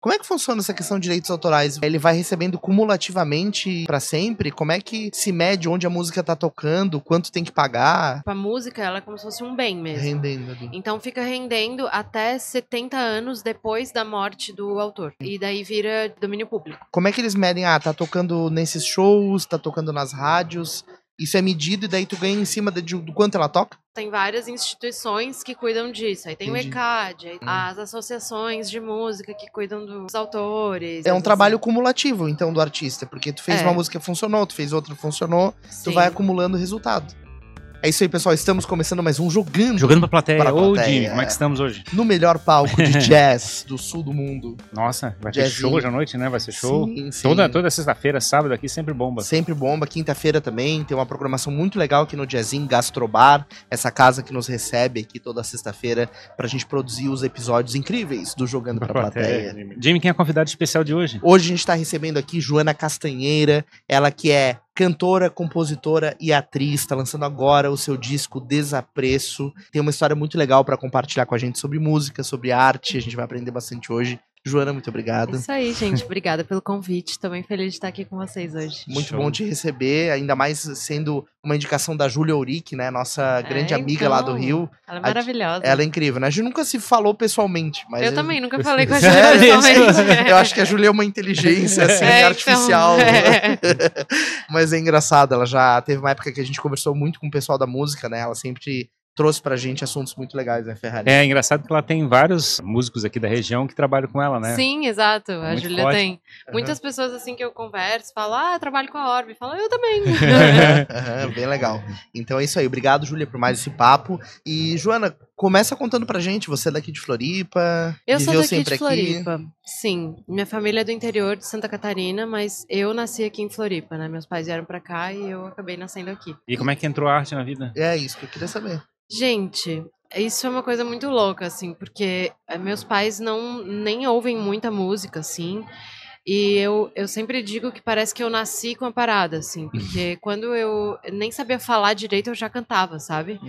Como é que funciona essa questão de direitos autorais? Ele vai recebendo cumulativamente para sempre? Como é que se mede onde a música tá tocando, quanto tem que pagar? A música, ela é como se fosse um bem mesmo. Rendendo ali. Então fica rendendo até 70 anos depois da morte do autor. E daí vira domínio público. Como é que eles medem? Ah, tá tocando nesses shows, tá tocando nas rádios. Isso é medido e daí tu ganha em cima de, do quanto ela toca? Tem várias instituições que cuidam disso. Aí tem Entendi. o ECAD, Hum. as associações de música que cuidam dos autores. É um trabalho cumulativo, então, do artista. Porque tu fez É. uma música funcionou, tu fez outra funcionou, tu Sim. vai acumulando resultado. É isso aí, pessoal. Estamos começando mais um Jogando. Jogando pra plateia. Para Ô, plateia, Jimmy, como é que estamos hoje? No melhor palco de jazz do sul do mundo. Nossa, vai ter Jazzinho. show hoje à noite, né? Vai ser show. Sim, sim. Toda, toda sexta-feira, sábado aqui, sempre bomba. Sempre bomba. Quinta-feira também tem uma programação muito legal aqui no Jazzinho Gastrobar, essa casa que nos recebe aqui toda sexta-feira pra gente produzir os episódios incríveis do Jogando pra Plateia. Jimmy, quem é a convidada especial de hoje? Hoje a gente tá recebendo aqui Joana Castanheira, ela que é cantora, compositora e atriz, tá lançando agora o seu disco Desapreço. Tem uma história muito legal pra compartilhar com a gente sobre música, sobre arte, a gente vai aprender bastante hoje. Joana, muito obrigado. Isso aí, gente. Obrigada pelo convite. Também feliz de estar aqui com vocês hoje. Muito Show. bom te receber, ainda mais sendo uma indicação da Júlia Uric, né? Nossa grande É, amiga lá do então. Rio. Ela é A- maravilhosa. Ela é incrível, né? A gente nunca se falou pessoalmente, mas. Eu também nunca falei com a Júlia pessoalmente. Eu acho que a Júlia é uma inteligência, assim, É, então, artificial. é. Mas é engraçado, ela já teve uma época que a gente conversou muito com o pessoal da música, né? Ela sempre trouxe pra gente assuntos muito legais, né, Ferrari? É engraçado que ela tem vários músicos aqui da região que trabalham com ela, né? Sim, exato. A Muito Júlia forte. tem. Muitas pessoas assim que eu converso falam, ah, eu trabalho com a Orbe. Falam, eu também. Aham, bem legal. Então é isso aí. Obrigado, Júlia, por mais esse papo. E, Joana, começa contando pra gente. Você é daqui de Floripa? Eu sou daqui sempre de Floripa. Sim, minha família é do interior de Santa Catarina, mas eu nasci aqui em Floripa, né? Meus pais vieram pra cá e eu acabei nascendo aqui. E como é que entrou a arte na vida? É isso que eu queria saber. Gente, isso é uma coisa muito louca, assim, porque eh, meus pais não nem ouvem muita música, assim. E eu, eu sempre digo que parece que eu nasci com a parada, assim, porque quando eu nem sabia falar direito, eu já cantava, sabe?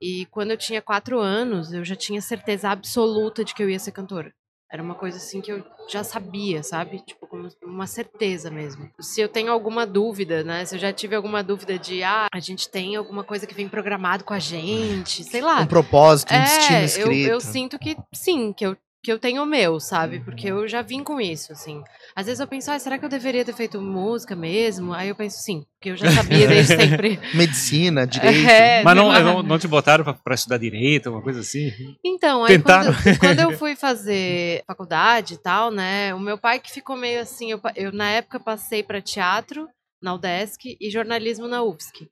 E quando eu tinha quatro anos, eu já tinha certeza absoluta de que eu ia ser cantora. Era uma coisa assim que eu já sabia, sabe? Tipo, como uma certeza mesmo. Se eu tenho alguma dúvida, né? Se eu já tive alguma dúvida de, ah, a gente tem alguma coisa que vem programado com a gente, sei lá. Um propósito, um destino É, eu, escrito. eu sinto que sim, que eu, que eu tenho o meu, sabe? Porque eu já vim com isso, assim. Às vezes eu penso, ah, será que eu deveria ter feito música mesmo? Aí eu penso, sim, porque eu já sabia desde sempre. Medicina, direito. É, Mas não, não, não te botaram pra, pra estudar direito, alguma coisa assim? Então, aí Tentaram? quando, quando eu fui fazer faculdade e tal, né? O meu pai que ficou meio assim, eu, eu na época passei para teatro na UDESC e jornalismo na UFSC.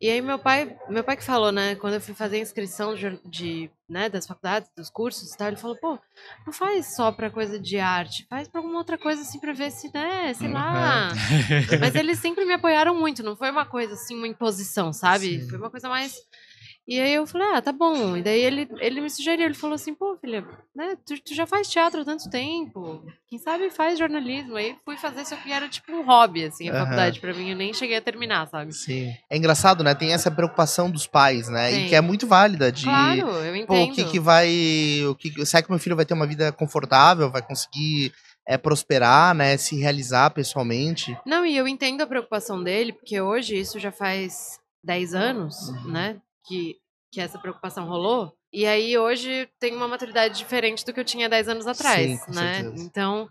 E aí meu pai, meu pai que falou, né, quando eu fui fazer a inscrição de, de, né, das faculdades, dos cursos e tal, ele falou, pô, não faz só pra coisa de arte, faz pra alguma outra coisa assim pra ver se, né, sei lá. Mas eles sempre me apoiaram muito, não foi uma coisa assim, uma imposição, sabe? Sim. Foi uma coisa mais. E aí eu falei, ah, tá bom. E daí ele, ele me sugeriu, ele falou assim, pô, filha, né, tu, tu já faz teatro há tanto tempo, quem sabe faz jornalismo. Aí fui fazer, só que era tipo um hobby, assim, a Aham. faculdade pra mim, eu nem cheguei a terminar, sabe? Sim. É engraçado, né? Tem essa preocupação dos pais, né? E Tem. que é muito válida de. Claro, eu entendo. Pô, o que, que vai. O que, será que meu filho vai ter uma vida confortável? Vai conseguir é, prosperar, né? Se realizar pessoalmente? Não, e eu entendo a preocupação dele, porque hoje isso já faz 10 anos, Uhum. né? Que, que essa preocupação rolou. E aí hoje tem uma maturidade diferente do que eu tinha 10 anos atrás, Sim, né? certeza. Então.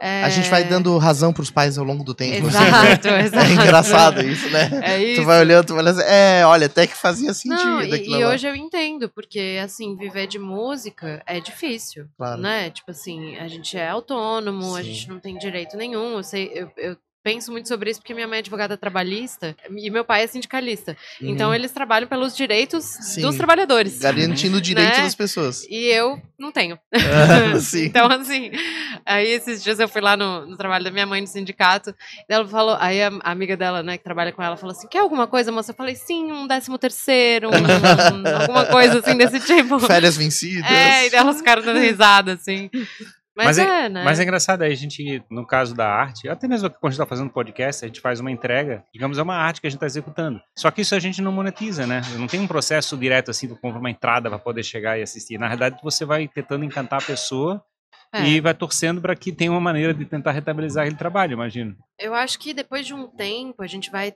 A gente vai é, dando razão pros pais ao longo do tempo. Exato, exato. É engraçado isso, né? É isso. Tu vai olhando, tu vai olhando assim, é, olha, até que fazia sentido. Não, e, e hoje eu entendo, porque assim, viver de música é difícil, Claro. né? Tipo assim, a gente é autônomo, a Sim. gente não tem direito nenhum. Eu sei, eu, eu penso muito sobre isso porque minha mãe é advogada trabalhista e meu pai é sindicalista. Então Uhum. eles trabalham pelos direitos Sim. dos trabalhadores. Garantindo o direito Né? das pessoas. E eu não tenho. Sim. Então, assim, aí esses dias eu fui lá no, no trabalho da minha mãe no sindicato, e ela falou, aí a, a amiga dela, né, que trabalha com ela, falou assim, quer alguma coisa, moça? Eu falei, sim, um décimo terceiro, um- alguma coisa assim desse tipo. Férias vencidas. É, e elas ficaram dando risada, assim. Mas, Mas é, né? Mas é engraçado, aí a gente, no caso da arte, até mesmo quando a gente está fazendo podcast, a gente faz uma entrega, digamos, é uma arte que a gente está executando. Só que isso a gente não monetiza, né? Não tem um processo direto assim, tu compra uma entrada para poder chegar e assistir. Na verdade, você vai tentando encantar a pessoa É. e vai torcendo para que tenha uma maneira de tentar rentabilizar aquele trabalho, imagino. Eu acho que depois de um tempo a gente vai,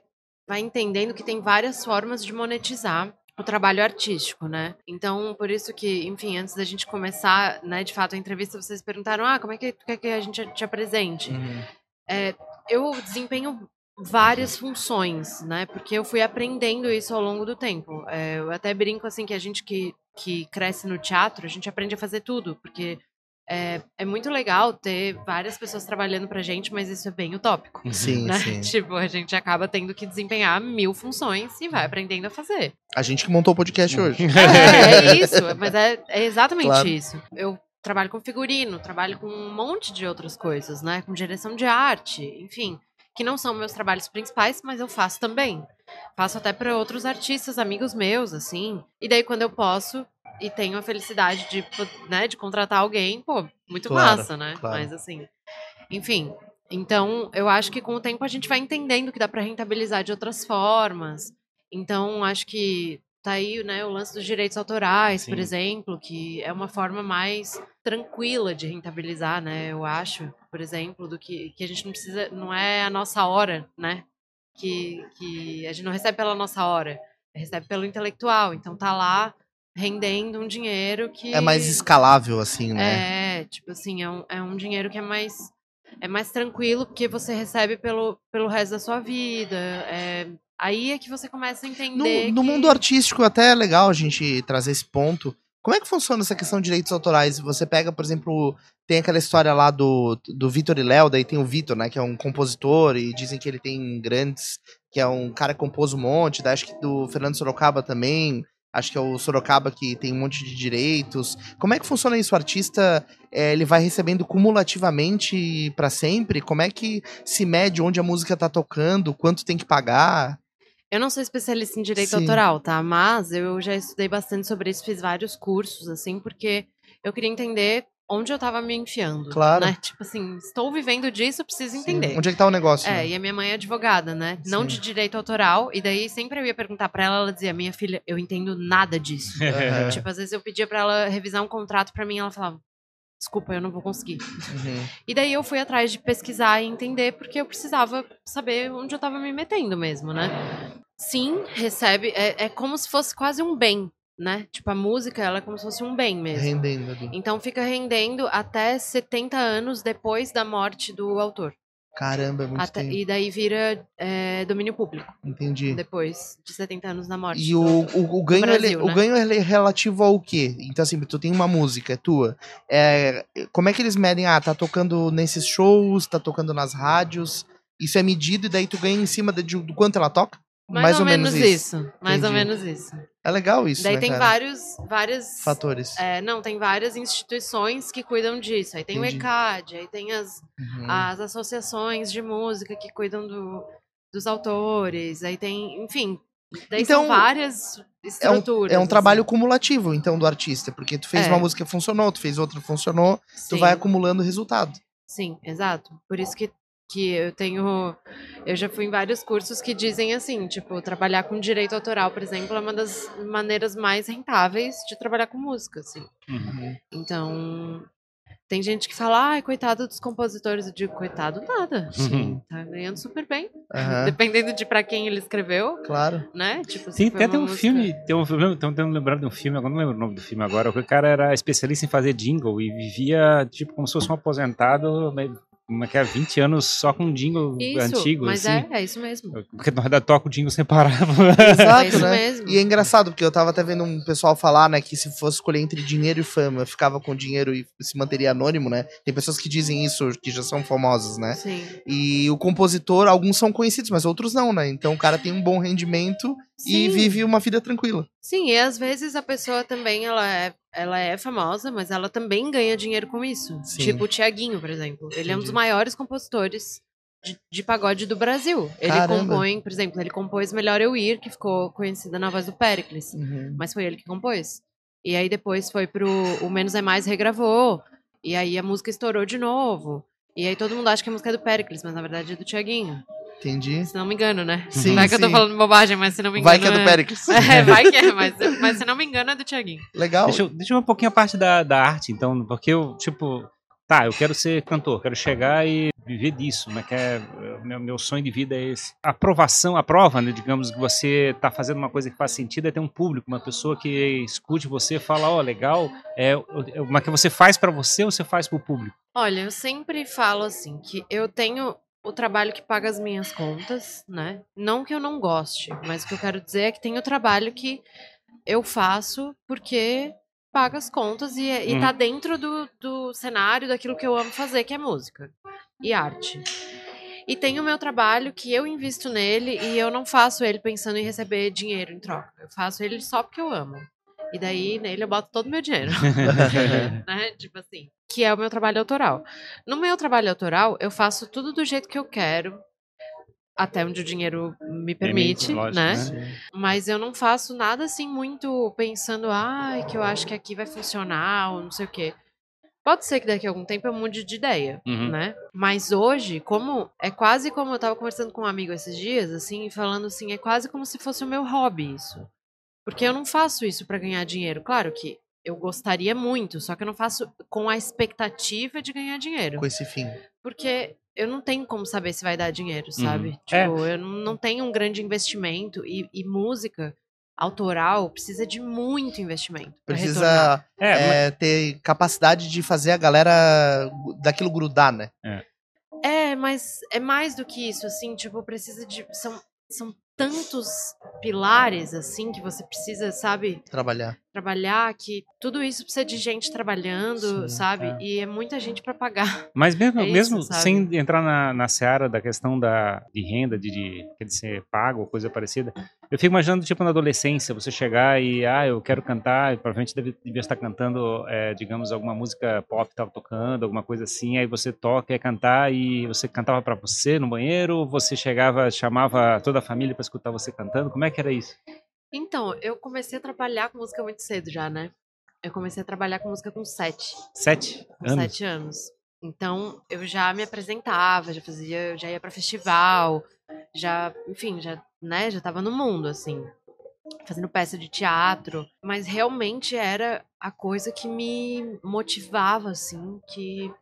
vai entendendo que tem várias formas de monetizar o trabalho artístico, né? Então, por isso que, enfim, antes da gente começar, né, de fato, a entrevista, vocês perguntaram, ah, como é que tu quer que a gente te apresente? Uhum. Eu desempenho várias funções, né? Porque eu fui aprendendo isso ao longo do tempo. É, eu até brinco, assim, que a gente que, que cresce no teatro, a gente aprende a fazer tudo, porque é, é muito legal ter várias pessoas trabalhando pra gente, mas isso é bem utópico. Sim, né? sim. Tipo, a gente acaba tendo que desempenhar mil funções e Uhum. vai aprendendo a fazer. A gente que montou o podcast hoje. É, é isso, mas é, é exatamente Claro. isso. Eu trabalho com figurino, trabalho com um monte de outras coisas, né? Com direção de arte, enfim, que não são meus trabalhos principais, mas eu faço também. Faço até para outros artistas, amigos meus, assim. E daí, quando eu posso e tenho a felicidade de, né, de contratar alguém, pô, muito Claro, massa, né? claro. Mas assim, enfim. Então, eu acho que com o tempo a gente vai entendendo que dá para rentabilizar de outras formas. Então, acho que tá aí, né, o lance dos direitos autorais, por Sim. exemplo, que é uma forma mais tranquila de rentabilizar, né, eu acho, por exemplo, do que, que a gente não precisa, não é a nossa hora, né, que, que a gente não recebe pela nossa hora, recebe pelo intelectual, então tá lá rendendo um dinheiro que... É mais escalável, assim, né? É, tipo assim, é um, é um dinheiro que é mais é mais tranquilo porque você recebe pelo, pelo resto da sua vida. é- aí é que você começa a entender. No, no que- mundo artístico, até é legal a gente trazer esse ponto. Como é que funciona essa questão de direitos autorais? Você pega, por exemplo, tem aquela história lá do, do Vitor e Léo, daí tem o Vitor, né, que é um compositor, e dizem que ele tem grandes, que é um cara que compôs um monte, daí acho que do Fernando Sorocaba também, acho que é o Sorocaba que tem um monte de direitos. Como é que funciona isso? O artista, é, ele vai recebendo cumulativamente pra sempre? Como é que se mede onde a música tá tocando, quanto tem que pagar? Eu não sou especialista em direito Sim. autoral, tá? Mas eu já estudei bastante sobre isso, fiz vários cursos, assim, porque eu queria entender onde eu tava me enfiando. Claro. Né? Tipo assim, estou vivendo disso, preciso entender. Onde é que tá o negócio? É, né? e a minha mãe é advogada, né? Não Sim. de direito autoral. E daí sempre eu ia perguntar pra ela, ela dizia: Minha filha, eu entendo nada disso. Aham. Tipo, às vezes eu pedia pra ela revisar um contrato pra mim, ela falava: Desculpa, eu não vou conseguir. Uhum. E daí eu fui atrás de pesquisar e entender, porque eu precisava saber onde eu tava me metendo mesmo, né? Sim, recebe. É, é como se fosse quase um bem, né? Tipo, a música, ela é como se fosse um bem mesmo. Rendendo ali. Então fica rendendo até 70 anos depois da morte do autor. Caramba, é muito Até- tempo. e daí vira é, domínio público, Entendi. depois de 70 anos da morte. E do o, o, o ganho, Brasil, ele, o né? ganho ele é relativo ao quê? Então, assim, tu tem uma música, é tua. É, como é que eles medem? Ah, tá tocando nesses shows, tá tocando nas rádios. Isso é medido e daí tu ganha em cima de, de- do quanto ela toca? Mais, ou, menos isso. Mais ou menos isso. É legal isso, daí né, tem cara? vários, várias Fatores. É, não, tem várias instituições que cuidam disso. Aí tem Entendi. o ECAD, aí tem as, Uhum. as associações de música que cuidam do, dos autores, aí tem, enfim. Daí Então, são várias estruturas. É um assim. trabalho cumulativo, então, do artista. Porque tu fez É. uma música funcionou, tu fez outra funcionou, tu Sim, vai acumulando resultado. Sim, exato. Por isso que, que eu tenho. Eu já fui em vários cursos que dizem assim, tipo, trabalhar com direito autoral, por exemplo, é uma das maneiras mais rentáveis de trabalhar com música, assim. Uhum. Então, tem gente que fala, ai, coitado dos compositores. Eu digo, coitado nada. Sim. Tá ganhando super bem. Aham, Dependendo de pra quem ele escreveu, claro. né? Tipo, foi até tem um música- filme, tem um filme, estão tentando lembrar de um filme, agora não lembro o nome do filme agora, o cara era especialista em fazer jingle e vivia, tipo, como se fosse um aposentado, como é que é, 20 anos só com jingle Isso, antigo, mas assim. é, é isso mesmo. Porque na verdade toca o jingle separado. Exato, é isso né? mesmo. E é engraçado, porque eu tava até vendo um pessoal falar, né, que se fosse escolher entre dinheiro e fama, ficava com dinheiro e se manteria anônimo, né? Tem pessoas que dizem isso, que já são famosas, né? Sim. E o compositor, alguns são conhecidos, mas outros não, né? Então o cara tem um bom rendimento e Sim. vive uma vida tranquila. Sim, e às vezes a pessoa também, ela é, ela é famosa, mas ela também ganha dinheiro com isso. Sim. Tipo o Tiaguinho, por exemplo. Ele é um dos maiores compositores de, de pagode do Brasil. Ele Caramba. compõe, por exemplo, ele compôs Melhor Eu Ir, que ficou conhecida na voz do Pericles. Uhum. Mas foi ele que compôs. E aí depois foi pro O Menos é Mais regravou. E aí a música estourou de novo. E aí todo mundo acha que a música é do Pericles, mas na verdade é do Tiaguinho. Entendi. Se não me engano, né? Sim, vai que eu tô sim. falando bobagem, mas se não me engano. Vai que é do Pericles. É, vai que é, mas, mas se não me engano é do Tiaguinho. Legal. Deixa eu, deixa eu ver um pouquinho a parte da, da arte, então, porque eu, tipo, tá, eu quero ser cantor, quero chegar e viver disso, né? Que é, meu, meu sonho de vida é esse. A aprovação, a prova, né? Digamos que você está fazendo uma coisa que faz sentido é ter um público, uma pessoa que escute você, fala, ó, oh, legal. É, é uma que você faz para você ou você faz para o público? Olha, eu sempre falo assim que eu tenho o trabalho que paga as minhas contas, né? Não que eu não goste, mas o que eu quero dizer é que tem o trabalho que eu faço porque paga as contas e, e tá uhum. dentro do, do cenário daquilo que eu amo fazer, que é música e arte. E tem o meu trabalho que eu invisto nele e eu não faço ele pensando em receber dinheiro em troca. Eu faço ele só porque eu amo. E daí nele eu boto todo o meu dinheiro. né? Tipo assim. Que é o meu trabalho autoral. No meu trabalho autoral, eu faço tudo do jeito que eu quero até onde o dinheiro me permite, lógico, né? né? Mas eu não faço nada assim muito pensando, ai, ah, que eu acho que aqui vai funcionar ou não sei o quê. Pode ser que daqui a algum tempo eu mude de ideia, uhum. né? Mas hoje, como é quase como eu tava conversando com um amigo esses dias, assim, falando assim, é quase como se fosse o meu hobby isso. Porque eu não faço isso para ganhar dinheiro. Claro que eu gostaria muito, só que eu não faço com a expectativa de ganhar dinheiro. Com esse fim. Porque eu não tenho como saber se vai dar dinheiro, uhum. sabe? Uhum. Tipo, é. eu não tenho um grande investimento e, e, música autoral precisa de muito investimento. Precisa é, é, ter capacidade de fazer a galera daquilo grudar, né? É. é, mas é mais do que isso, assim, tipo, precisa de. São, são tantos pilares assim que você precisa, sabe? Trabalhar. Trabalhar que tudo isso precisa de gente trabalhando, Sim, sabe? É. E é muita gente para pagar. Mas mesmo, é mesmo isso, sem entrar na, na seara da questão da, de renda, de, de, de ser pago ou coisa parecida, eu fico imaginando, tipo, na adolescência, você chegar e, ah, eu quero cantar, e provavelmente deve, devia estar cantando, é, digamos, alguma música pop estava tocando, alguma coisa assim, aí você toca e cantar e você cantava para você no banheiro, você chegava, chamava toda a família para escutar você cantando, como é que era isso? Então, eu comecei a trabalhar com música muito cedo já, né? Eu comecei a trabalhar com música com sete. Sete? Com anos? sete anos. Então, eu já me apresentava, já fazia, já ia para festival, já, enfim, já, né, já tava no mundo, assim, fazendo peça de teatro, mas realmente era a coisa que me motivava, assim, que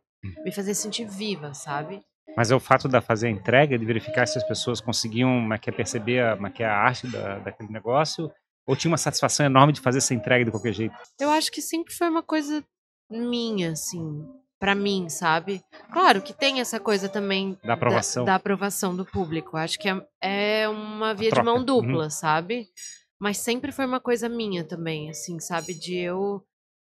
me fazia sentir viva, sabe? Mas é o fato de fazer a entrega, de verificar se as pessoas conseguiam é, perceber a, é a arte da, daquele negócio, ou tinha uma satisfação enorme de fazer essa entrega de qualquer jeito? Eu acho que sempre foi uma coisa minha, assim para mim, sabe? Claro que tem essa coisa também da aprovação, da, da aprovação do público. Acho que é, é uma via de mão uhum. dupla, uhum. sabe? Mas sempre foi uma coisa minha também, assim, sabe? De eu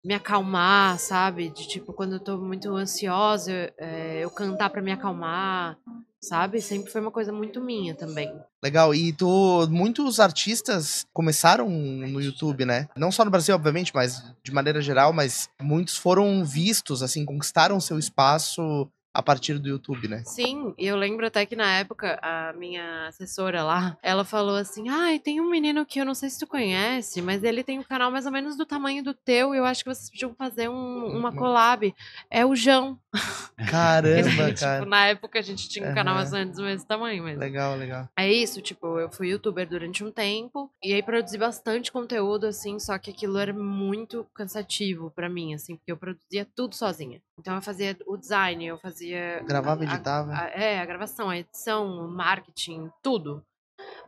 me acalmar, sabe? De tipo, quando eu tô muito ansiosa, é, eu cantar para me acalmar, sabe? Sempre foi uma coisa muito minha também. Legal, e tu, muitos artistas começaram no YouTube, né? Não só no Brasil, obviamente, mas de maneira geral, mas muitos foram vistos, assim, conquistaram seu espaço a partir do YouTube, né? Sim, e eu lembro até que na época a minha assessora lá, ela falou assim: ai, ah, tem um menino que eu não sei se tu conhece, mas ele tem um canal mais ou menos do tamanho do teu, e eu acho que vocês podiam fazer um, uma collab. É o João. Caramba, tipo, cara. Na época a gente tinha um uhum. canal mais ou menos do mesmo tamanho, mas. Legal, legal. É isso, tipo, eu fui youtuber durante um tempo, e aí produzi bastante conteúdo, assim, só que aquilo era muito cansativo para mim, assim, porque eu produzia tudo sozinha. Então eu fazia o design, eu fazia fazia. Gravava, e editava. A, a, é, a gravação, a edição, o marketing, tudo.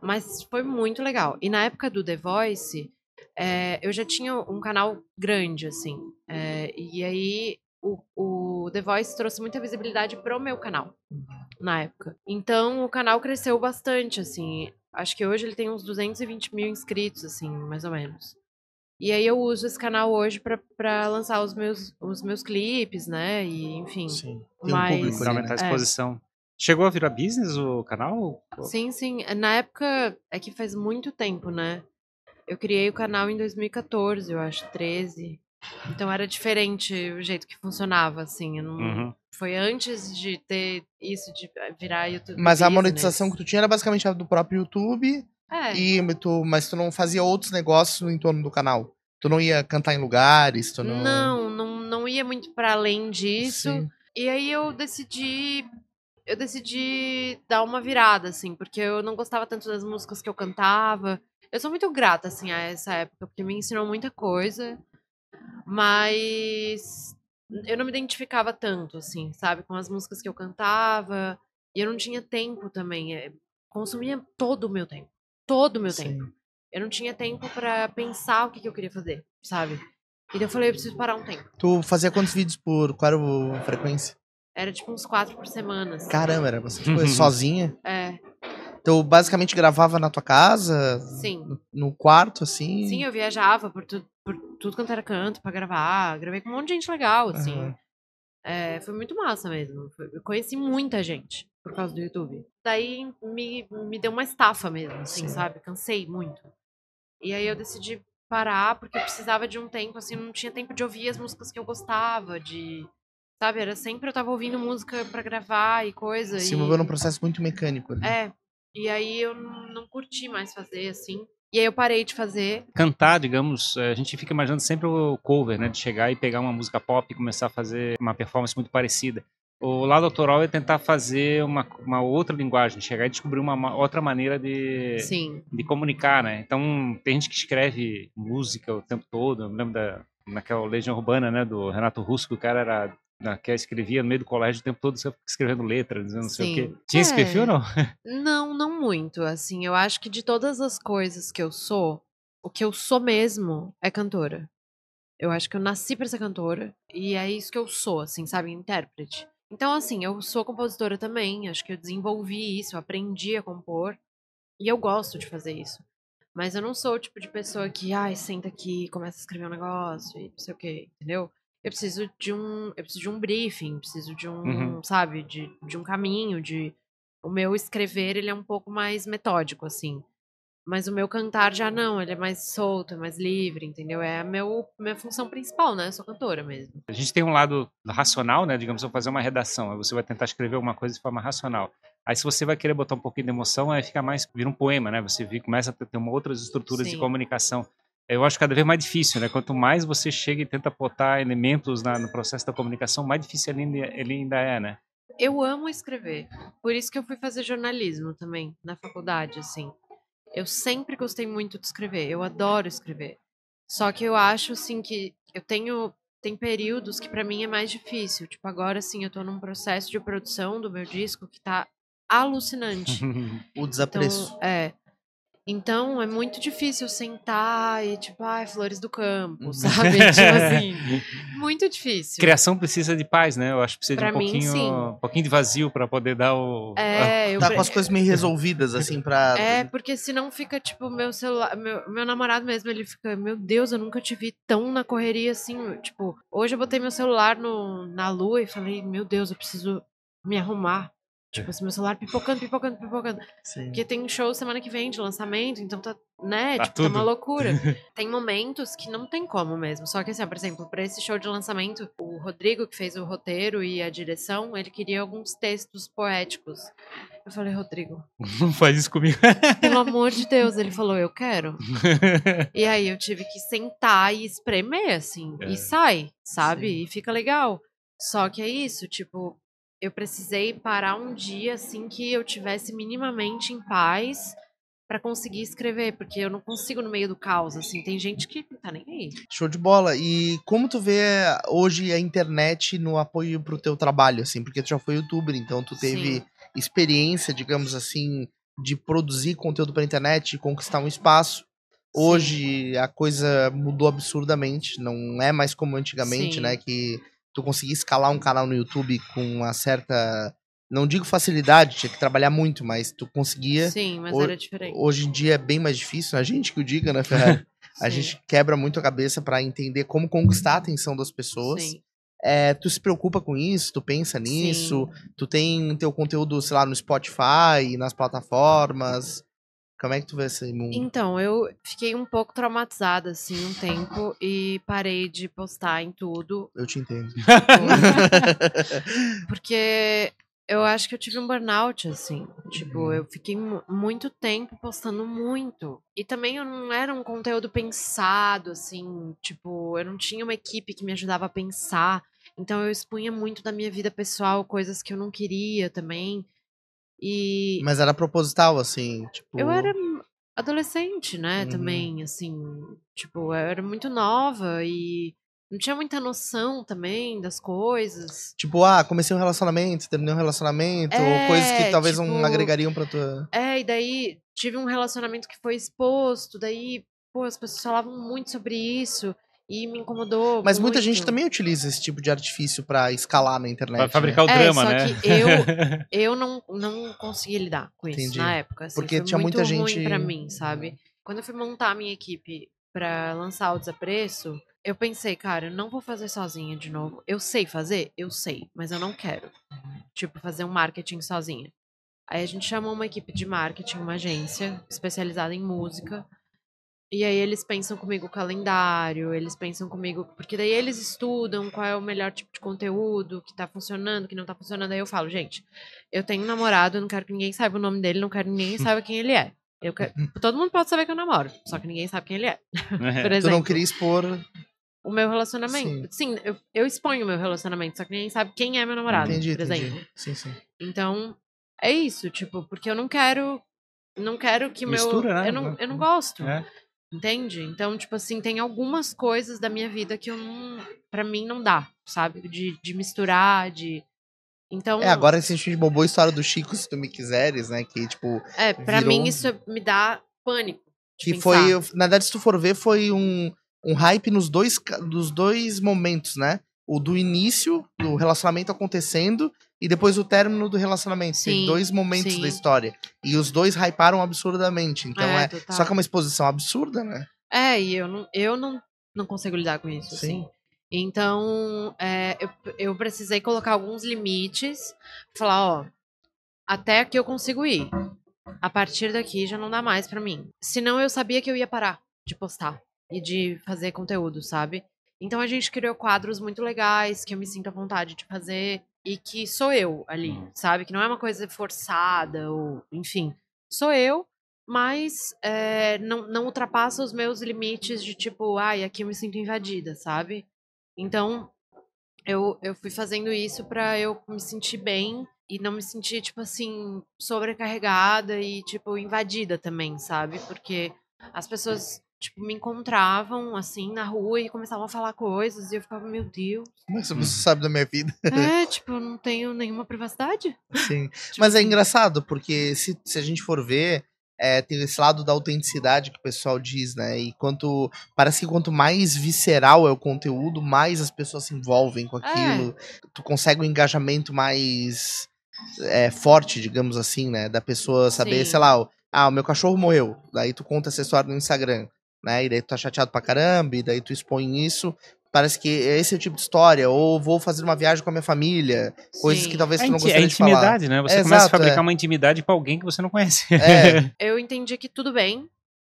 Mas foi muito legal. E na época do The Voice, é, eu já tinha um canal grande, assim. É, e aí o, o, The Voice trouxe muita visibilidade pro meu canal uhum. na época. Então o canal cresceu bastante, assim. Acho que hoje ele tem uns 220 mil inscritos, assim, mais ou menos. E aí eu uso esse canal hoje para lançar os meus, os meus clipes, né? E enfim. Sim. Tem mas, um público, né? aumentar a exposição. É. Chegou a virar business o canal? Sim, sim. Na época, é que faz muito tempo, né? Eu criei o canal em 2014, eu acho, 13. Então era diferente o jeito que funcionava, assim. Não... Uhum. Foi antes de ter isso de virar YouTube. Mas business. a monetização que tu tinha era basicamente a do próprio YouTube. É. E tu, mas tu não fazia outros negócios no entorno do canal? Tu não ia cantar em lugares? Tu não... não, não, não ia muito para além disso. Sim. E aí eu decidi. Eu decidi dar uma virada, assim, porque eu não gostava tanto das músicas que eu cantava. Eu sou muito grata, assim, a essa época, porque me ensinou muita coisa. Mas eu não me identificava tanto, assim, sabe? Com as músicas que eu cantava. E eu não tinha tempo também. É, consumia todo o meu tempo. Todo o meu Sim. tempo. Eu não tinha tempo para pensar o que, que eu queria fazer, sabe? E daí eu falei, eu preciso parar um tempo. Tu fazia quantos vídeos por. Qual era a frequência? Era tipo uns quatro por semana. Assim. Caramba, era bastante coisa. Sozinha? É. Então, basicamente gravava na tua casa? Sim. No, no quarto, assim? Sim, eu viajava por, tu, por tudo quanto era canto pra gravar. Gravei com um monte de gente legal, assim. Uhum. É, foi muito massa mesmo. Eu conheci muita gente por causa do YouTube. Daí me, me deu uma estafa mesmo, assim, Sim. sabe? Cansei muito. E aí eu decidi parar porque eu precisava de um tempo, assim, não tinha tempo de ouvir as músicas que eu gostava, de Sabe, era sempre eu tava ouvindo música para gravar e coisa. Se e... moveu num processo muito mecânico. Né? É. E aí eu não, não curti mais fazer, assim. E aí eu parei de fazer. Cantar, digamos, eh, a gente fica imaginando sempre o cover, né? De chegar e pegar uma música pop e começar a fazer uma performance muito parecida. O lado autoral é tentar fazer uma, uma outra linguagem, chegar e descobrir uma, outra maneira de, Sim. de comunicar, né? Então, tem gente que escreve música o tempo todo. Eu me lembro da, naquela Legião Urbana, né? Do Renato Russo, que o cara era que escrevia no meio do colégio o tempo todo escrevendo letras, dizendo não sei o quê. Tinha é. esse perfil ou não? Não, não muito. Assim, eu acho que de todas as coisas que eu sou, o que eu sou mesmo é cantora. Eu acho que eu nasci para ser cantora e é isso que eu sou, assim, sabe, intérprete. Então, assim, eu sou compositora também. Acho que eu desenvolvi isso, eu aprendi a compor e eu gosto de fazer isso. Mas eu não sou o tipo de pessoa que, ai, senta aqui, começa a escrever um negócio e não sei o quê, entendeu? Eu preciso de um, eu preciso de um briefing, preciso de um, uhum. sabe, de, de um caminho, de o meu escrever, ele é um pouco mais metódico assim. Mas o meu cantar já não, ele é mais solto, é mais livre, entendeu? É a meu, minha função principal, né? Eu sou cantora mesmo. A gente tem um lado racional, né? Digamos, eu fazer uma redação, aí você vai tentar escrever alguma coisa de forma racional. Aí se você vai querer botar um pouquinho de emoção, aí fica mais, vira um poema, né? Você começa a ter uma outras estruturas Sim. de comunicação eu acho cada vez mais difícil, né? Quanto mais você chega e tenta botar elementos na, no processo da comunicação, mais difícil ele ainda, ele ainda é, né? Eu amo escrever. Por isso que eu fui fazer jornalismo também, na faculdade, assim. Eu sempre gostei muito de escrever. Eu adoro escrever. Só que eu acho, assim, que eu tenho... Tem períodos que para mim é mais difícil. Tipo, agora, assim, eu tô num processo de produção do meu disco que tá alucinante. o desapreço. Então, é. Então é muito difícil sentar e, tipo, ai, flores do campo, uhum. sabe? tipo assim. Muito difícil. Criação precisa de paz, né? Eu acho que precisa pra de um mim, pouquinho, sim. um pouquinho de vazio para poder dar o. É, eu... Dar com as coisas meio resolvidas, assim, pra. É, porque senão fica, tipo, meu celular. Meu, meu namorado mesmo, ele fica, meu Deus, eu nunca te vi tão na correria assim. Tipo, hoje eu botei meu celular no, na lua e falei, meu Deus, eu preciso me arrumar Tipo assim, meu celular pipocando, pipocando, pipocando. Sim. Porque tem show semana que vem de lançamento, então tá, né? Tá tipo, tudo. tá uma loucura. tem momentos que não tem como mesmo. Só que assim, por exemplo, pra esse show de lançamento, o Rodrigo, que fez o roteiro e a direção, ele queria alguns textos poéticos. Eu falei, Rodrigo. Não faz isso comigo. Pelo amor de Deus, ele falou, eu quero. e aí eu tive que sentar e espremer, assim. É. E sai, sabe? Sim. E fica legal. Só que é isso, tipo, eu precisei parar um dia assim que eu tivesse minimamente em paz para conseguir escrever, porque eu não consigo no meio do caos, assim, tem gente que não tá nem aí. Show de bola. E como tu vê hoje a internet no apoio pro teu trabalho, assim, porque tu já foi youtuber, então tu teve Sim. experiência, digamos assim, de produzir conteúdo pra internet, de conquistar um espaço. Hoje Sim. a coisa mudou absurdamente, não é mais como antigamente, Sim. né, que tu conseguir escalar um canal no YouTube com uma certa. Não digo facilidade, tinha que trabalhar muito, mas tu conseguia. Sim, mas o, era diferente. Hoje em dia é bem mais difícil, a gente que o diga, né, Ferrari? a gente quebra muito a cabeça para entender como conquistar a atenção das pessoas. Sim. É, tu se preocupa com isso? Tu pensa nisso? Sim. Tu tem teu conteúdo, sei lá, no Spotify, nas plataformas? Como é que tu vê esse mundo? Então, eu fiquei um pouco traumatizada, assim, um tempo e parei de postar em tudo. Eu te entendo. Porque eu acho que eu tive um burnout, assim. Tipo, uhum. eu fiquei muito tempo postando muito. E também eu não era um conteúdo pensado, assim. Tipo, eu não tinha uma equipe que me ajudava a pensar. Então eu expunha muito da minha vida pessoal, coisas que eu não queria também. E. Mas era proposital, assim, tipo. Eu era adolescente, né, uhum. também, assim. Tipo, eu era muito nova e não tinha muita noção também das coisas. Tipo, ah, comecei um relacionamento, terminei um relacionamento, É, ou coisas que talvez não tipo- agregariam pra tua. É, e daí tive um relacionamento que foi exposto, daí, pô, as pessoas falavam muito sobre isso e me incomodou. Mas muita muito. gente também utiliza esse tipo de artifício pra escalar na internet. Pra fabricar o É, drama, só né? que eu- Eu não, não consegui lidar com isso Entendi. na época. assim, Porque foi tinha muito muita ruim gente- pra mim, sabe? Quando eu fui montar a minha equipe pra lançar o Desapreço, eu pensei, cara, eu não vou fazer sozinha de novo. Eu sei fazer? Eu sei, mas eu não quero. Tipo, fazer um marketing sozinha. Aí a gente chamou uma equipe de marketing, uma agência especializada em música. E aí eles pensam comigo o calendário, eles pensam comigo. Porque daí eles estudam qual é o melhor tipo de conteúdo, que tá funcionando, que não tá funcionando. Aí eu falo, gente, eu tenho um namorado, eu não quero que ninguém saiba o nome dele, não quero que ninguém saiba quem ele é. Eu quero... Todo mundo pode saber que eu namoro, só que ninguém sabe quem ele é. Por Tu exemplo, não queria expor. o meu relacionamento. Sim, eu, eu exponho o meu relacionamento, só que ninguém sabe quem é meu namorado, entendi, por entendi. exemplo. Sim, sim. Então, é isso, tipo, porque eu não quero. Não quero que o meu. Mistura, né? Eu não, eu não gosto. É. Entende? Então, tipo assim, tem algumas coisas da minha vida que eu não. Pra mim não dá, sabe? De, de misturar, de. Então. É, agora esse gente bobou a história do Chico, se tu me quiseres, né? Que, tipo, É, pra virou- mim isso me dá pânico. de que pensar. foi. Na verdade, se tu for ver, foi um, um hype nos dois, dos dois momentos, né? O do início, do relacionamento acontecendo, e depois o término do relacionamento. Tem Sim, dois momentos sim. da história. E os dois hyparam absurdamente. Então é. É, total. Só que é uma exposição absurda, né? É, e eu não, eu não, não consigo lidar com isso, Sim. assim. Então, é, eu, eu precisei colocar alguns limites. Falar, ó, até aqui eu consigo ir. A partir daqui já não dá mais pra mim. Senão eu sabia que eu ia parar de postar e de fazer conteúdo, sabe? Então a gente criou quadros muito legais que eu me sinto à vontade de fazer e que sou eu ali, Uhum. sabe? Que não é uma coisa forçada ou, enfim, sou eu, mas é, não, não ultrapassa os meus limites de tipo, ai, aqui eu me sinto invadida, sabe? Então eu, eu fui fazendo isso pra eu me sentir bem e não me sentir, tipo assim, sobrecarregada e, tipo, invadida também, sabe? Porque as pessoas, tipo, me encontravam, assim, na rua e começavam a falar coisas e eu ficava, meu Deus. Mas você sabe da minha vida. É, tipo, eu não tenho nenhuma privacidade. Sim. Tipo Mas é assim, engraçado, porque se, se a gente for ver, é, tem esse lado da autenticidade que o pessoal diz, né? E quanto. Parece que quanto mais visceral é o conteúdo, mais as pessoas se envolvem com aquilo. Tu consegue um engajamento mais é, forte, digamos assim, né? Da pessoa saber, Sim. sei lá, ah, o meu cachorro morreu. Daí tu conta essa história no Instagram, né? E daí tu tá chateado pra caramba, e daí tu expõe isso. Parece que esse é o tipo de história. Ou vou fazer uma viagem com a minha família. Coisas sim. que talvez É, tu não gostaria é de falar. intimidade, né? Você É, começa a exato, fabricar é. uma intimidade com alguém que você não conhece. É. Eu entendi que tudo bem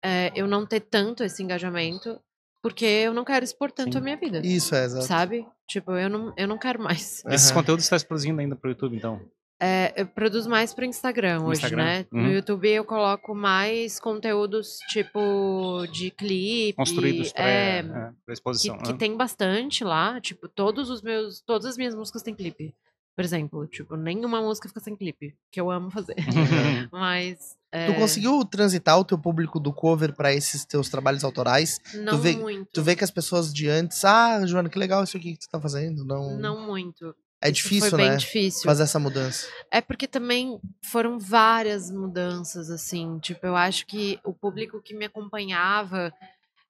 é, eu não ter tanto esse engajamento, porque eu não quero expor tanto Sim. a minha vida. Isso, é, exato. Sabe? Tipo, eu não, eu não quero mais. Esses Aham. conteúdos você está produzindo ainda pro YouTube, então. É, eu produzo mais pro Instagram No hoje, Instagram? né? Uhum. No YouTube eu coloco mais conteúdos tipo de clipe. Construídos para é, a exposição. que, que né? tem bastante lá. Tipo, todos os meus. Todas as minhas músicas têm clipe. Por exemplo, tipo, nenhuma música fica sem clipe. Que eu amo fazer. Mas. é, Tu conseguiu transitar o teu público do cover pra esses teus trabalhos autorais? Não vê- muito. Tu vê que as pessoas de antes, ah, Joana, que legal isso aqui que tu tá fazendo. Não, Não muito. É difícil, foi bem né? difícil. Fazer essa mudança. É porque também foram várias mudanças, assim. Tipo, eu acho que o público que me acompanhava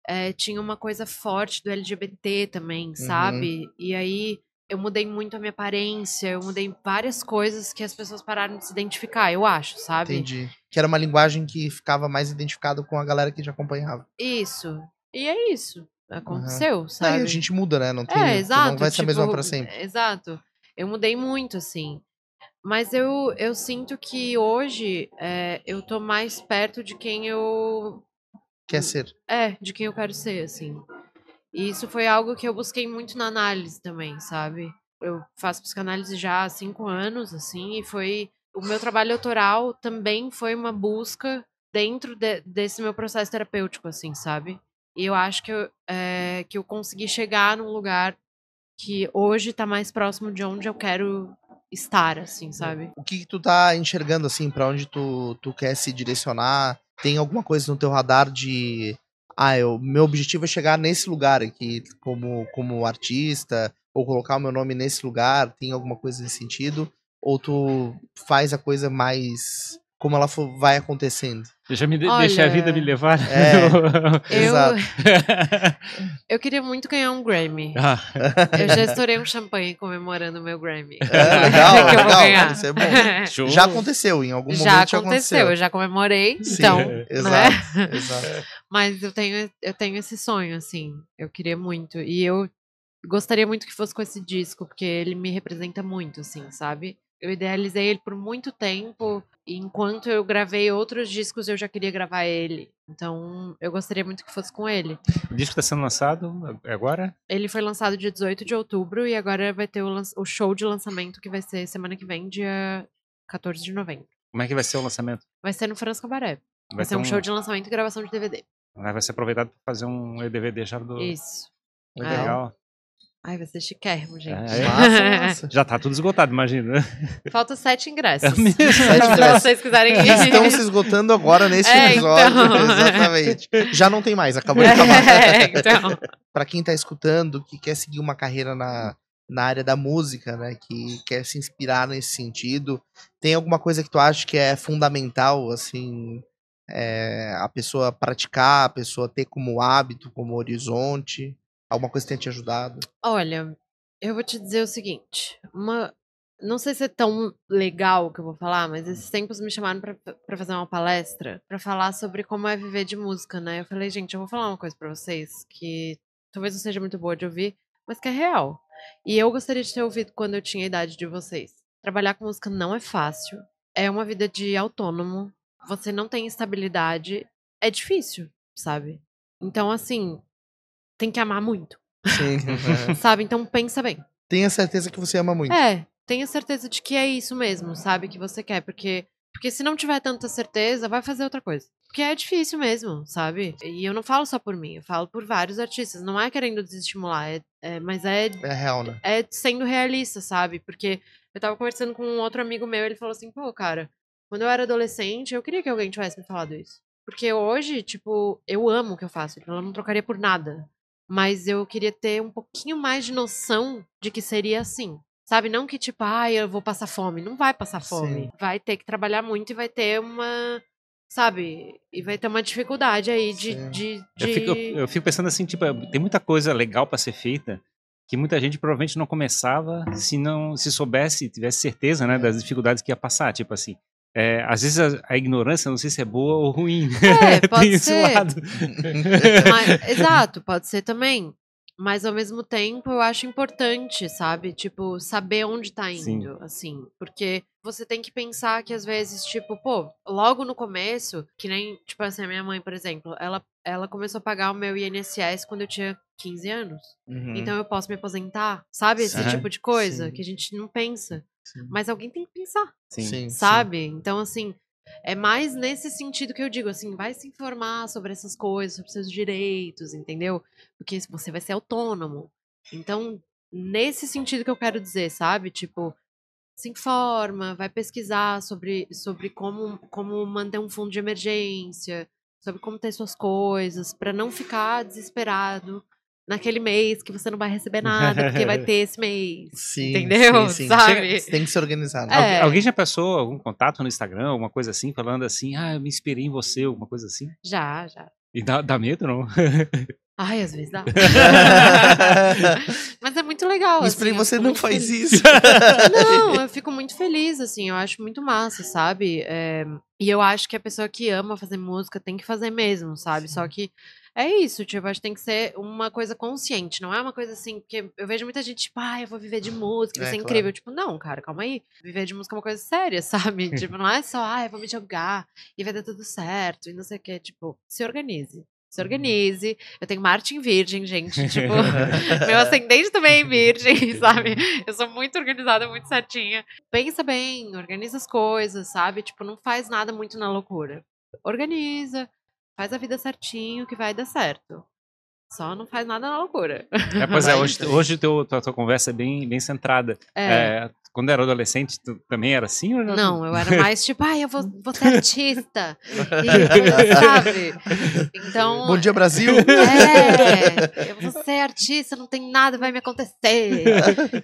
eh, tinha uma coisa forte do LGBT também, sabe? E aí eu mudei muito a minha aparência, eu mudei várias coisas que as pessoas pararam de se identificar, eu acho, sabe? Entendi. Que era uma linguagem que ficava mais identificada com a galera que te acompanhava. Isso. E é isso. Aconteceu, sabe? Aí a gente muda, né? Não tem, É, exato. não vai ser a mesma tipo, pra sempre. Exato. Eu mudei muito, assim. Mas eu, eu sinto que hoje é, eu tô mais perto de quem eu. Quer ser. É, de quem eu quero ser, assim. E isso foi algo que eu busquei muito na análise também, sabe? Eu faço psicanálise já há cinco anos, assim, e foi. O meu trabalho autoral também foi uma busca dentro de- desse meu processo terapêutico, assim, sabe? E eu acho que eu, é, que eu consegui chegar num lugar que hoje tá mais próximo de onde eu quero estar, assim, sabe? O que, que tu tá enxergando, assim, pra onde tu, tu quer se direcionar? Tem alguma coisa no teu radar de ah, eu, meu objetivo é chegar nesse lugar aqui como, como artista, ou colocar o meu nome nesse lugar, tem alguma coisa nesse sentido? Ou tu faz a coisa mais como ela for, vai acontecendo? Deixa, me, Olha, deixa a vida me levar. É, eu, eu queria muito ganhar um Grammy. Ah. Eu já estourei um champanhe comemorando o meu Grammy. É, legal, legal. Isso é bom. Já aconteceu, em algum já momento aconteceu, já aconteceu. Eu já comemorei, Sim, então. É, exato, né? exato. Mas eu tenho, eu tenho esse sonho, assim. Eu queria muito. E eu gostaria muito que fosse com esse disco, porque ele me representa muito, assim, sabe? Eu idealizei ele por muito tempo. Enquanto eu gravei outros discos, eu já queria gravar ele. Então, eu gostaria muito que fosse com ele. O disco está sendo lançado agora? Ele foi lançado dia 18 de outubro e agora vai ter o, o show de lançamento que vai ser semana que vem, dia 14 de novembro. Como é que vai ser o lançamento? Vai ser no Franz Cabaré. Vai, vai ser um, um show de lançamento e gravação de DVD. Vai ser aproveitado para fazer um DVD já do. Isso. Legal. É. Ai, vai ser chiquérrimo, gente. É, massa, massa. Já tá tudo esgotado, imagina. Falta sete ingressos. É sete ingressos. Se vocês quiserem ir. Estão se esgotando agora nesse é, episódio. Então. Exatamente. Já não tem mais, acabou de acabar. É, então. pra quem tá escutando, que quer seguir uma carreira na, na área da música, né? Que quer se inspirar nesse sentido. Tem alguma coisa que tu acha que é fundamental, assim, é, a pessoa praticar, a pessoa ter como hábito, como horizonte? Alguma coisa que tenha te ajudado? Olha, eu vou te dizer o seguinte. Uma, não sei se é tão legal o que eu vou falar, mas esses tempos me chamaram para fazer uma palestra para falar sobre como é viver de música, né? Eu falei, gente, eu vou falar uma coisa para vocês que talvez não seja muito boa de ouvir, mas que é real. E eu gostaria de ter ouvido quando eu tinha a idade de vocês. Trabalhar com música não é fácil. É uma vida de autônomo. Você não tem estabilidade. É difícil, sabe? Então, assim, tem que amar muito. Sim. sabe? Então pensa bem. Tenha certeza que você ama muito. É, tenha certeza de que é isso mesmo, sabe? Que você quer. Porque, porque se não tiver tanta certeza, vai fazer outra coisa. Porque é difícil mesmo, sabe? E eu não falo só por mim, eu falo por vários artistas. Não é querendo desestimular, é, é, mas é. É real, né? É sendo realista, sabe? Porque eu tava conversando com um outro amigo meu, ele falou assim: pô, cara, quando eu era adolescente, eu queria que alguém tivesse me falado isso. Porque hoje, tipo, eu amo o que eu faço, então eu não trocaria por nada mas eu queria ter um pouquinho mais de noção de que seria assim. Sabe? Não que tipo, ah, eu vou passar fome. Não vai passar fome. Sim. Vai ter que trabalhar muito e vai ter uma. Sabe? E vai ter uma dificuldade aí de. de, de... Eu, fico, eu, fico, pensando assim, tipo, tem muita coisa legal para ser feita que muita gente provavelmente não começava se não se soubesse, tivesse certeza, né, das dificuldades que ia passar, tipo assim. É, às vezes a, a, ignorância, não sei se é boa ou ruim. É, pode ser. Mas, exato, pode ser também. Mas ao mesmo tempo eu acho importante, sabe? Tipo, saber onde tá indo, Sim. assim. Porque você tem que pensar que às vezes, tipo, pô, logo no começo, que nem, tipo assim, a minha mãe, por exemplo, ela, ela começou a pagar o meu INSS quando eu tinha 15 anos. Uhum. Então eu posso me aposentar, sabe? Esse tipo de coisa Sim. que a gente não pensa. Sim. Mas alguém tem que pensar. Sim. Sabe? Sim. Então, assim, é mais nesse sentido que eu digo, assim, vai se informar sobre essas coisas, sobre seus direitos, entendeu? Porque você vai ser autônomo. Então, nesse sentido que eu quero dizer, sabe? Tipo, se informa, vai pesquisar sobre, sobre como, como manter um fundo de emergência, sobre como ter suas coisas, para não ficar desesperado naquele mês que você não vai receber nada, porque vai ter esse mês. Sim, entendeu? Sim, sim. Sabe? Tem que se organizar. Né? É. Alguém já passou algum contato no Instagram, alguma coisa assim, falando assim, ah, eu me inspirei em você, alguma coisa assim? Já, já. E dá, dá medo, não? Ai, às vezes dá. Mas é muito legal. Mas assim, você não faz feliz. isso. não, eu fico muito feliz, assim, eu acho muito massa, sabe? É, e eu acho que a pessoa que ama fazer música tem que fazer mesmo, sabe? Sim. Só que é isso, tipo, acho que tem que ser uma coisa consciente, não é uma coisa assim, porque eu vejo muita gente, tipo, ah, eu vou viver de música, vai é, ser claro. incrível. Tipo, não, cara, calma aí. Viver de música é uma coisa séria, sabe? tipo, não é só, ah, eu vou me jogar e vai dar tudo certo e não sei o que. Tipo, se organize se uhum. organize. Eu tenho Marte em Virgem, gente. Tipo, meu ascendente também é Virgem, sabe? Eu sou muito organizada, muito certinha. Pensa bem, organiza as coisas, sabe? Tipo, não faz nada muito na loucura. Organiza, Faz a vida certinho que vai dar certo. Só não faz nada na loucura. É, pois é, hoje, hoje teu, tua, tua conversa é bem, bem centrada. É. É, quando era adolescente, tu também era assim? Ou Não, eu era mais tipo, ai, eu vou, vou ser artista. E, sabe? Então. Bom dia, Brasil! É, eu vou ser artista, não tem nada vai me acontecer.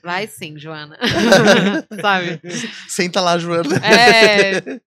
Vai sim, Joana. sabe? Senta lá, Joana. É.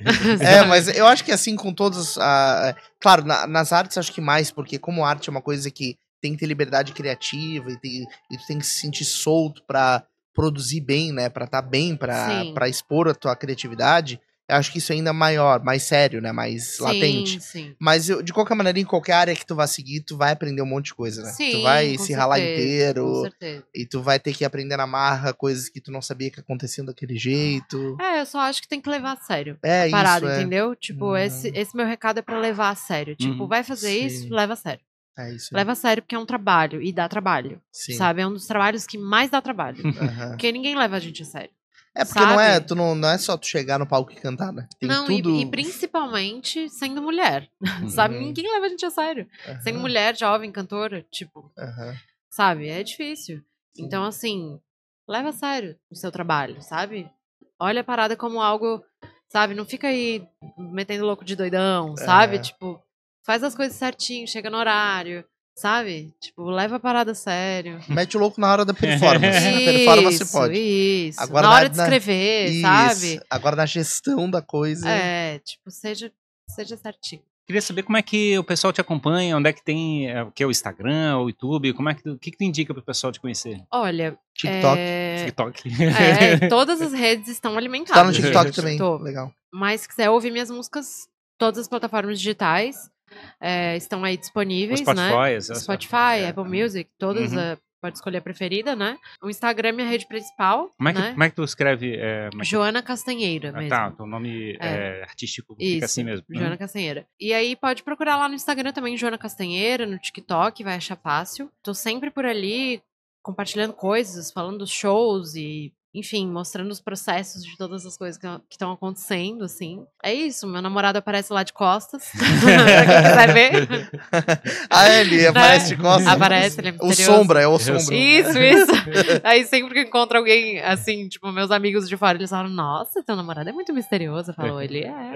É, mas eu acho que assim, com todos. ah, claro, na- nas artes acho que mais, porque como arte é uma coisa que tem que ter liberdade criativa e, tem, e tu tem que se sentir solto pra produzir bem, né? Pra estar bem, pra, Sim. pra expor a tua criatividade. Eu acho que isso é ainda maior, mais sério, né? Mais latente. Sim, sim. Mas eu- de qualquer maneira, em qualquer área que tu vá seguir, tu vai aprender um monte de coisa, né? tu Sim, vai com se ralar certeza, inteiro. Com certeza. E tu vai ter que aprender na marra coisas que tu não sabia que aconteciam daquele jeito. É, eu só acho que tem que levar a sério. É, a parada, isso, é. entendeu? Tipo, Uhum. esse, esse meu recado é pra levar a sério. Tipo, Uhum. vai fazer Sim. isso, leva a sério. É isso. Leva a sério porque é um trabalho e dá trabalho. Sim. Sabe? É um dos trabalhos que mais dá trabalho. Porque ninguém leva a gente a sério. É porque não é, Sabe? tu não, não é só tu chegar no palco e cantar, né? Tem não, e- tudo. e, principalmente sendo mulher. Sabe? Uhum. Ninguém leva a gente a sério. Aham, Sendo mulher, jovem, cantora, tipo, aham. sabe? É difícil. Sim. Então, assim, leva a sério o seu trabalho, sabe? Olha a parada como algo, sabe? Não fica aí metendo louco de doidão, sabe? É. Tipo, faz as coisas certinho, chega no horário, sabe? Tipo, leva a parada a sério. Mete o louco na hora da performance. Na performance Isso, pode. Isso. Agora na hora na- de escrever, Isso. sabe? Agora na gestão da coisa. É, tipo, seja, seja certinho. Queria saber como é que o pessoal te acompanha, onde é que tem, é, o que é o Instagram, o YouTube, como é que, o que que tu indica pro pessoal te conhecer? Olha, TikTok. é... TikTok. é, todas as redes estão alimentadas. Tá no TikTok também. Tô. Legal. Mas se quiser ouvir minhas músicas, todas as plataformas digitais é, estão aí O disponíveis, Spotify, né? Spotify, é. Apple Music, todas, Uhum. é, pode escolher a preferida, né? O Instagram é minha rede principal, Como é que, né? como é que tu escreve? é, como é Joana Castanheira Ah, mesmo. tá, teu nome é. Artístico Isso, fica assim mesmo. Joana Uhum. Castanheira. E aí pode procurar lá no Instagram também, Joana Castanheira, no TikTok, vai achar fácil. Tô sempre por ali compartilhando coisas, falando dos shows e, enfim, mostrando os processos de todas as coisas que estão acontecendo, assim. É isso, meu namorado aparece lá de costas. pra quem quiser ver. Ah, ele aparece de costas. Aparece, ele é O sombra, é o sombra. Isso, isso. Aí sempre que eu encontro alguém, assim, tipo, meus amigos de fora, eles falam, nossa, teu namorado é muito misterioso. Eu falo, ele é.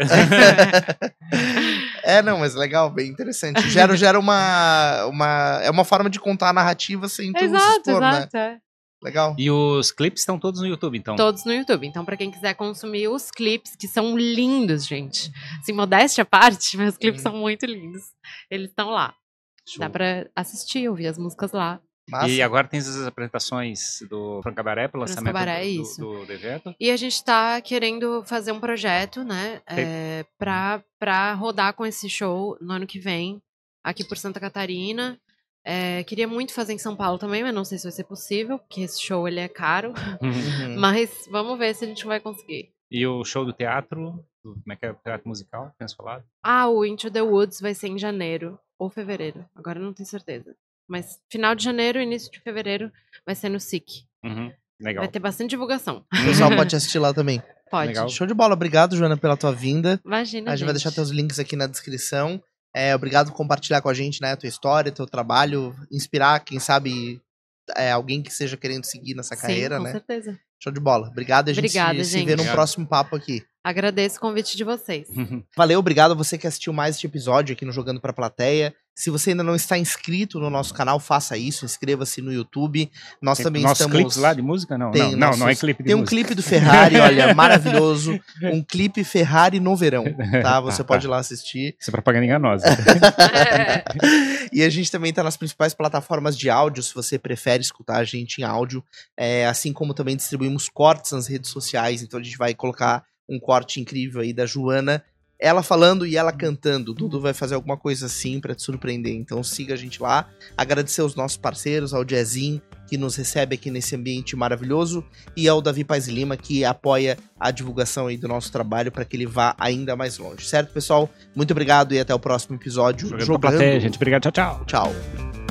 É, não, mas legal, bem interessante. Gera, gera uma, uma. É uma forma de contar a narrativa sem tu se exato, expor, né? exato. é. Legal. E os clipes estão todos no YouTube, então. Todos no YouTube. Então, pra quem quiser consumir os clipes, que são lindos, gente. Assim, modéstia à parte, meus clipes Hum. são muito lindos. Eles estão lá. Show. Dá pra assistir, ouvir as músicas lá. Massa. E agora tem as apresentações do Franco Cabaré pro Franco lançamento Cabaré, do, isso. do, do evento. E a gente tá querendo fazer um projeto, né? Tem- É, pra, pra rodar com esse show no ano que vem, aqui por Santa Catarina. É, queria muito fazer em São Paulo também, mas não sei se vai ser possível, porque esse show ele é caro. Uhum. Mas vamos ver se a gente vai conseguir. E o show do teatro, do- como é que é o teatro musical, penso falado? Ah, o Into the Woods vai ser em janeiro ou fevereiro. Agora eu não tenho certeza. Mas final de janeiro, início de fevereiro, vai ser no SIC. Uhum. Legal. Vai ter bastante divulgação. O pessoal pode assistir lá também. Pode. Legal. Show de bola. Obrigado, Joana, pela tua vinda. Imagina. A gente vai deixar teus links aqui na descrição. É, obrigado por compartilhar com a gente né, a tua história, teu trabalho, inspirar, quem sabe, é, alguém que esteja querendo seguir nessa carreira, Sim, com né? certeza. Show de bola. Obrigado, a gente Obrigada, se, se gente. vê num Obrigado. próximo papo aqui. Agradeço o convite de vocês. Valeu, obrigado a você que assistiu mais este episódio aqui no Jogando Pra Plateia. Se você ainda não está inscrito no nosso canal, faça isso, inscreva-se no YouTube. Nós Tem também nossos estamos. clipes lá de música? Não, Tem não, não, não é nossos- clipe de Tem um música. clipe do Ferrari, olha, maravilhoso. Um clipe Ferrari no verão, tá? Você Ah, pode ir tá. lá assistir. Isso é propaganda enganosa. e a gente também tá nas principais plataformas de áudio, se você prefere escutar a gente em áudio. É, assim como também distribuímos cortes nas redes sociais, então a gente vai colocar um corte incrível aí da Joana. Ela falando e ela cantando. O Dudu vai fazer alguma coisa assim pra te surpreender. Então siga a gente lá. Agradecer aos nossos parceiros, ao Jazzin, que nos recebe aqui nesse ambiente maravilhoso, e ao Davi Paz Lima, que apoia a divulgação aí do nosso trabalho para que ele vá ainda mais longe. Certo, pessoal? Muito obrigado e até o próximo episódio. Jogando pra plateia, gente. Obrigado, tchau, tchau. Tchau.